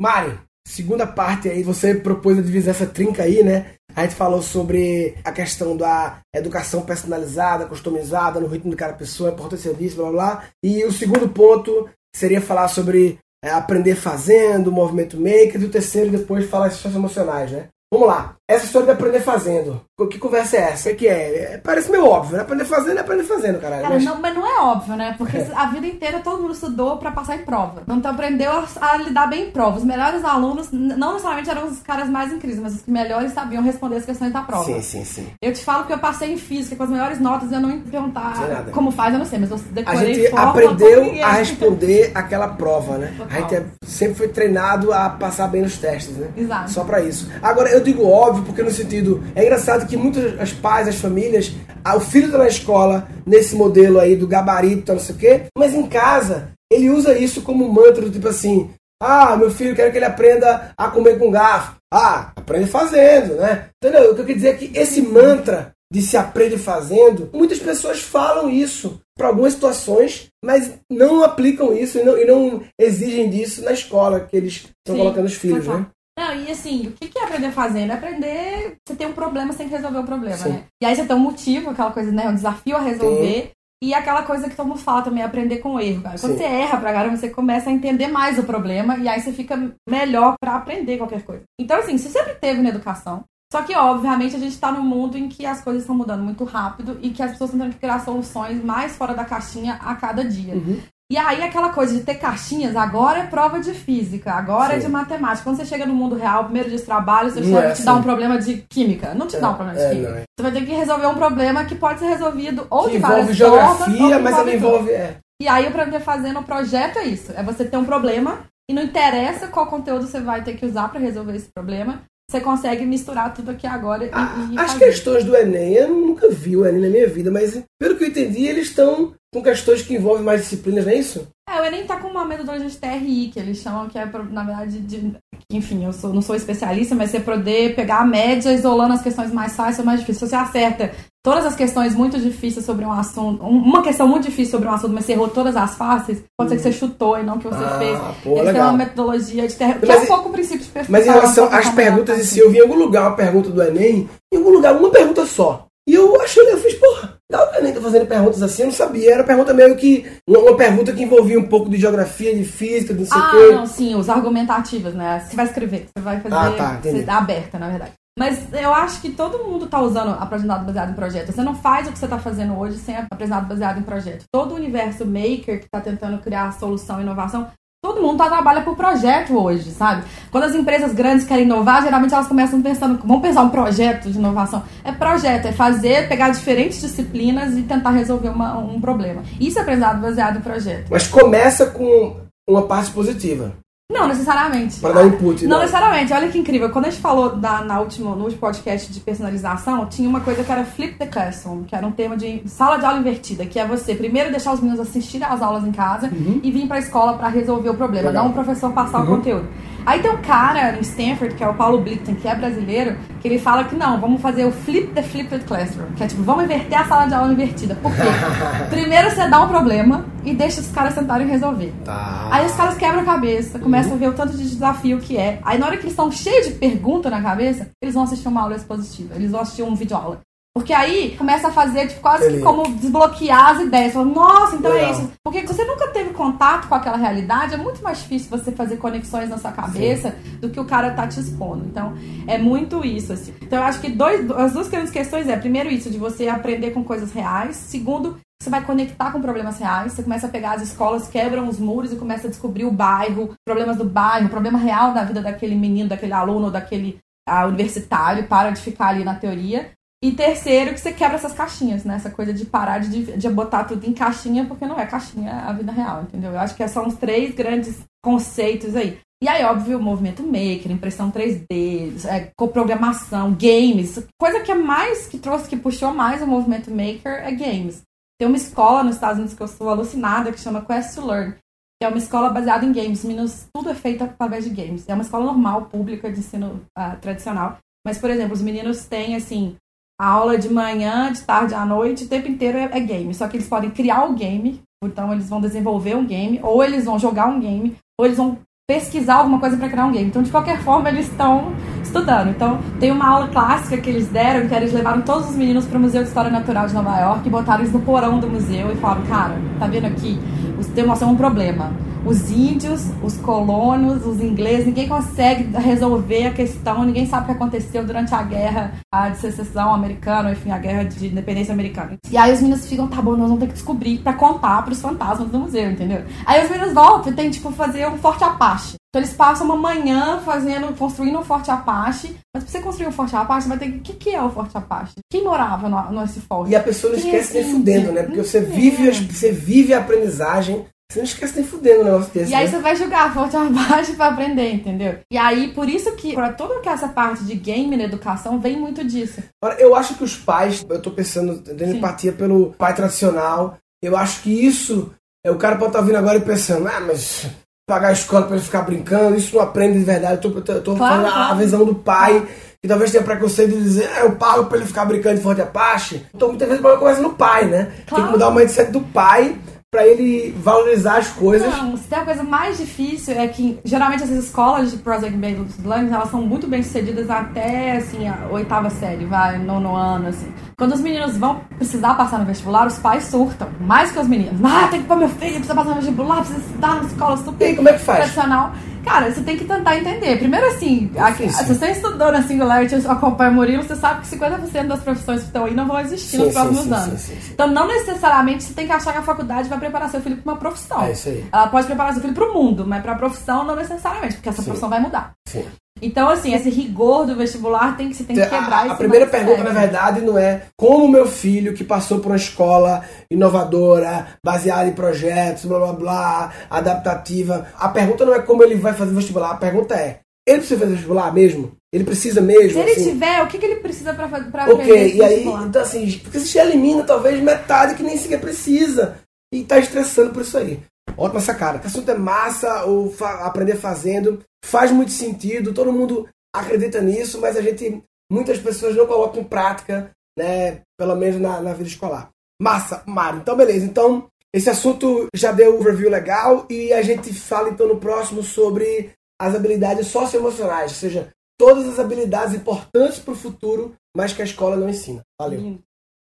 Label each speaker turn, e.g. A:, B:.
A: Mari, segunda parte aí, você propôs a divisão essa trinca aí, né? A gente falou sobre a questão da educação personalizada, customizada, no ritmo de cada pessoa, a importância disso, blá blá blá. E o segundo ponto seria falar sobre é, aprender fazendo, movimento maker, e o terceiro depois falar as questões emocionais, né? Vamos lá. Essa história de aprender fazendo. Que conversa é essa? O que é? é? Parece meio óbvio, né? Aprender fazendo é aprender fazendo, caralho.
B: Cara, mas... Não, mas não é óbvio, né? Porque é. a vida inteira todo mundo estudou para passar em prova. Então aprendeu a, a, lidar bem em prova. Os melhores alunos, não necessariamente eram os caras mais incríveis, mas os que melhores sabiam responder as questões da prova.
A: Sim, sim, sim.
B: Eu te falo que eu passei em física com as melhores notas e eu não ia perguntar como faz, eu não sei, mas eu decorei
A: A gente
B: forma,
A: aprendeu a responder aquela prova, né? Total. A gente é, sempre foi treinado a passar bem nos testes, né?
B: Exato.
A: Só para isso. Agora, eu digo óbvio porque no sentido é engraçado que muitos os pais, as famílias, o filho tá na escola, nesse modelo aí do gabarito, não sei o quê, mas em casa ele usa isso como mantra, do tipo assim, ah, meu filho, quero que ele aprenda a comer com garfo. Ah, aprende fazendo, né? Entendeu? O que eu quero dizer é que esse mantra de se aprende fazendo, muitas pessoas falam isso para algumas situações, mas não aplicam isso e não, e não exigem disso na escola que eles estão colocando os filhos, né?
B: Não, e assim, o que é aprender fazendo? É aprender. Você tem um problema, você tem que resolver o problema, Sim. né? E aí você tem um motivo, aquela coisa, né? Um desafio a resolver. Sim. E aquela coisa que todo mundo fala também, aprender com o erro, cara. Quando Sim. você erra pra caramba, você começa a entender mais o problema e aí você fica melhor para aprender qualquer coisa. Então, assim, você sempre teve na educação. Só que, obviamente, a gente tá num mundo em que as coisas estão mudando muito rápido e que as pessoas estão tendo que criar soluções mais fora da caixinha a cada dia. Uhum. E aí aquela coisa de ter caixinhas, agora é prova de física, agora Sim. é de matemática. Quando você chega no mundo real, primeiro dia de trabalho, você é te assim. dá um problema de química. Não te é, dá um problema de é, química. É. Você vai ter que resolver um problema que pode ser resolvido ou que de várias
A: geografia,
B: formas,
A: mas ela envolve... É.
B: E aí o Aprender Fazendo o projeto é isso. É você ter um problema e não interessa qual conteúdo você vai ter que usar para resolver esse problema. Você consegue misturar tudo aqui agora e,
A: ah,
B: e
A: As questões do Enem, eu nunca vi o Enem na minha vida, mas pelo que eu entendi, eles estão com questões que envolvem mais disciplinas, não é isso?
B: É, o Enem tá com uma metodologia de TRI, que eles chamam que é, na verdade, de. Enfim, eu sou, não sou especialista, mas você poder pegar a média isolando as questões mais fáceis ou mais difíceis. Se você acerta todas as questões muito difíceis sobre um assunto, uma questão muito difícil sobre um assunto, mas você errou todas as fáceis, pode ser que você chutou e não que você
A: ah,
B: fez.
A: Pô,
B: Eles têm uma metodologia de TRI, que é um pouco o princípio de.
A: Mas em relação às perguntas, e se eu vi em algum lugar uma pergunta do Enem, em algum lugar, uma pergunta só. E eu achei, eu fiz, porra, não, o Enem tá fazendo perguntas assim, eu não sabia. Era pergunta meio que. Uma pergunta que envolvia um pouco de geografia, de física, de não sei o
B: ah,
A: quê.
B: Ah, não, sim, os argumentativos, né? Você vai escrever, você vai fazer.
A: Ah, tá, entendi.
B: Você aberta, na verdade. Mas eu acho que todo mundo está usando aprendizado baseado em projeto. Você não faz o que você está fazendo hoje sem aprendizado baseado em projeto. Todo o universo maker que está tentando criar solução inovação Todo mundo tá, trabalha por projeto hoje, sabe? Quando as empresas grandes querem inovar, geralmente elas começam pensando, vamos pensar um projeto de inovação. É projeto, é fazer, pegar diferentes disciplinas e tentar resolver uma, um problema. Isso é aprendizado baseado em projeto.
A: Mas começa com uma parte positiva.
B: Não necessariamente.
A: Para dar input.
B: Não, não, necessariamente. Olha que incrível. Quando a gente falou da, na última, no último podcast de personalização, tinha uma coisa que era flip the classroom, que era um tema de sala de aula invertida, que é você primeiro deixar os meninos assistirem às aulas em casa uhum. e vir para a escola para resolver o problema, Legal. não o professor passar uhum. o conteúdo. Aí tem um cara em Stanford, que é o Paulo Blichten, que é brasileiro, que ele fala que não, vamos fazer o flip the flipped classroom, que é tipo, vamos inverter a sala de aula invertida. Por quê? Primeiro você dá um problema e deixa os caras tentarem resolver.
A: Tá.
B: Aí os caras quebram a cabeça, começam uhum. a ver o tanto de desafio que é. Aí na hora que eles estão cheios de perguntas na cabeça, eles vão assistir uma aula expositiva, eles vão assistir um vídeo aula. Porque aí começa a fazer tipo, quase que como desbloquear as ideias. Fala, Nossa, então é Legal. é isso. Porque você nunca teve contato com aquela realidade, é muito mais difícil você fazer conexões na sua cabeça Sim. do que o cara tá te expondo. Então, é muito isso, assim. Então, eu acho que dois, as duas grandes questões é, primeiro, isso de você aprender com coisas reais. Segundo, você vai conectar com problemas reais, você começa a pegar as escolas, quebram os muros e começa a descobrir o bairro, problemas do bairro, problema real da vida daquele menino, daquele aluno, daquele uh, universitário, para de ficar ali na teoria. E terceiro, que você quebra essas caixinhas, né? Essa coisa de parar de, de botar tudo em caixinha, porque não é caixinha a vida real, entendeu? Eu acho que são os três grandes conceitos aí. E aí, óbvio, o movimento maker, impressão 3D, é, coprogramação, games. Coisa que é mais, que trouxe, que puxou mais o movimento maker é games. Tem uma escola nos Estados Unidos que eu sou alucinada, que chama Quest to Learn. Que é uma escola baseada em games. Meninos, tudo é feito através de games. É uma escola normal, pública, de ensino uh, tradicional. Mas, por exemplo, os meninos têm, assim, a aula de manhã, de tarde à noite, o tempo inteiro é, é game. Só que eles podem criar o game, então eles vão desenvolver um game, ou eles vão jogar um game, ou eles vão pesquisar alguma coisa para criar um game. Então, de qualquer forma, eles estão estudando. Então, tem uma aula clássica que eles deram, que eles levaram todos os meninos para o Museu de História Natural de Nova York e botaram eles no porão do museu e falaram: Cara, tá vendo aqui? Temos um problema os índios, os colonos, os ingleses, ninguém consegue resolver a questão, ninguém sabe o que aconteceu durante a guerra a de secessão americana, enfim, a guerra de independência americana. E aí os meninos ficam, tá bom, nós vamos ter que descobrir pra contar pros fantasmas do museu, entendeu? Aí os meninos voltam e tem, tipo, fazer um forte Apache. Então eles passam uma manhã fazendo, construindo um Forte Apache. Mas pra você construir um Forte Apache, você vai ter que. O que, é o Forte Apache? Quem morava no, nesse forte?
A: E a pessoa não Quem esquece nem fudendo, né? Porque você vive, você vive a aprendizagem você não esquece nem fudendo um negócio desse.
B: E aí né? você vai jogar forte abaixo pra aprender, entendeu? E aí, por isso que, pra toda essa parte de game na educação, vem muito disso.
A: Agora, eu acho que os pais, eu tô pensando, tendo empatia pelo pai tradicional, eu acho que isso, é, o cara pode estar tá vindo agora e pensando, ah, mas pagar a escola pra ele ficar brincando, isso não aprende de verdade. Eu tô, eu tô claro, falando claro. a visão do pai, que talvez tenha preconceito de dizer, ah, eu pago pra ele ficar brincando de forte apache. Então muitas vezes o problema começa no pai, né? Claro. Tem que mudar o mindset do pai para ele valorizar as coisas.
B: Não, se tem a coisa mais difícil é que geralmente essas escolas de Project Based Learning elas são muito bem sucedidas até assim a oitava série, vai nono ano assim. Quando os meninos vão precisar passar no vestibular, os pais surtam mais que os meninos. Ah, tem que pôr meu filho, precisa passar no vestibular, precisa estudar na escola super
A: e como é que faz?
B: tradicional. Cara, você tem que tentar entender. Primeiro, assim, aqui, se você estudou na Singularity acompanha o Murilo, você sabe que 50% das profissões que estão aí não vão existir sim, nos próximos sim, anos. Sim, então, não necessariamente você tem que achar que a faculdade vai preparar seu filho para uma profissão.
A: É isso aí.
B: Ela pode preparar seu filho para o mundo, mas para a profissão não necessariamente, porque essa profissão vai mudar. Sim. Então, assim, esse rigor do vestibular tem que, você tem que quebrar
A: A, a primeira pergunta, na verdade, não é como meu filho, que passou por uma escola inovadora, baseada em projetos, blá blá blá, adaptativa. A pergunta não é como ele vai fazer vestibular, a pergunta é: ele precisa fazer vestibular mesmo? Ele precisa mesmo?
B: Se ele
A: assim?
B: tiver, o que, que ele precisa pra, pra?
A: Ok, e aí, então assim, porque você elimina talvez metade que nem sequer precisa. E tá estressando por isso aí. Ótima sacada. O assunto é massa, o fa aprender fazendo faz muito sentido, todo mundo acredita nisso, mas a gente, muitas pessoas não colocam em prática, né? Pelo menos na, na vida escolar. Massa, Mário. Então, beleza. Então, esse assunto já deu um review legal e a gente fala então no próximo sobre as habilidades socioemocionais, ou seja, todas as habilidades importantes para o futuro, mas que a escola não ensina. Valeu.